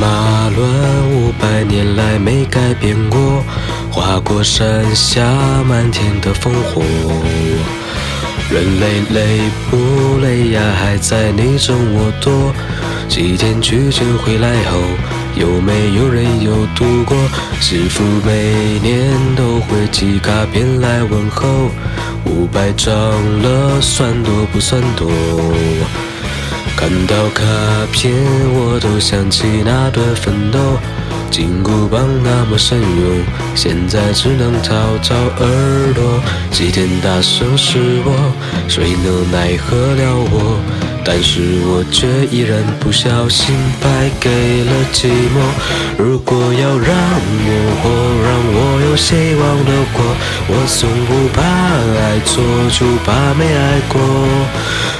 马乱五百年来没改变过，划过山下漫天的烽火。人累累不累呀？还在你争我夺。几天取经回来后，有没有人有度过？师傅每年都会寄卡片来问候。五百张了，算多不算多？看到卡片，我都想起那段奋斗。金箍棒那么神勇，现在只能掏掏耳朵。齐天大圣是我，谁能奈何了我？但是我却依然不小心败给了寂寞。如果要让我活，让我有希望的活，我从不怕爱错，就怕没爱过。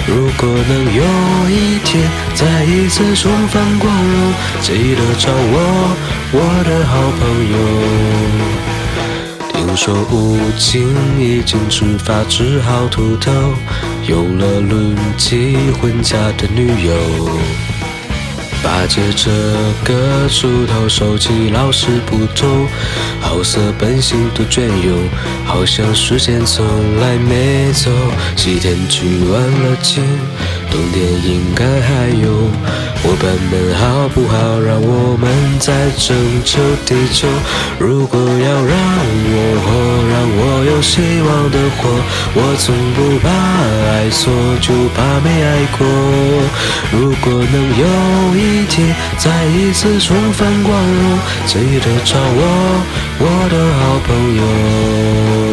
如果能有一天再一次重返光荣，记得找我，我的好朋友。听说吴京已经出发，只好秃头，有了论及婚嫁的女友。八戒这个猪头，手机老是不通，好色本性都隽永，好像时间从来没走。西天取完了经，冬天应该还有。伙伴们好不好？让我们再拯救地球。如果要让我，让我希望的火，我从不怕爱锁，就怕没爱过。如果能有一天再一次重返光荣，记得找我，我的好朋友。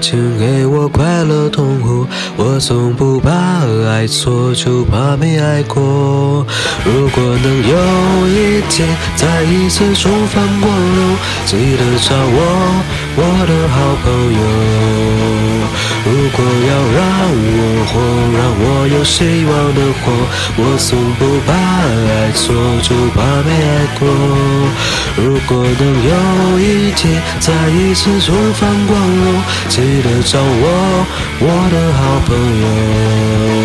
请给我快乐痛苦。我从不怕爱错，就怕没爱过。如果能有一天再一次重返光荣，记得找我，我的好朋友。如果要让我活，让我有希望的活，我从不怕爱错，就怕没爱过。如果能有一天再一次重返光荣，记得找我，我的好朋友。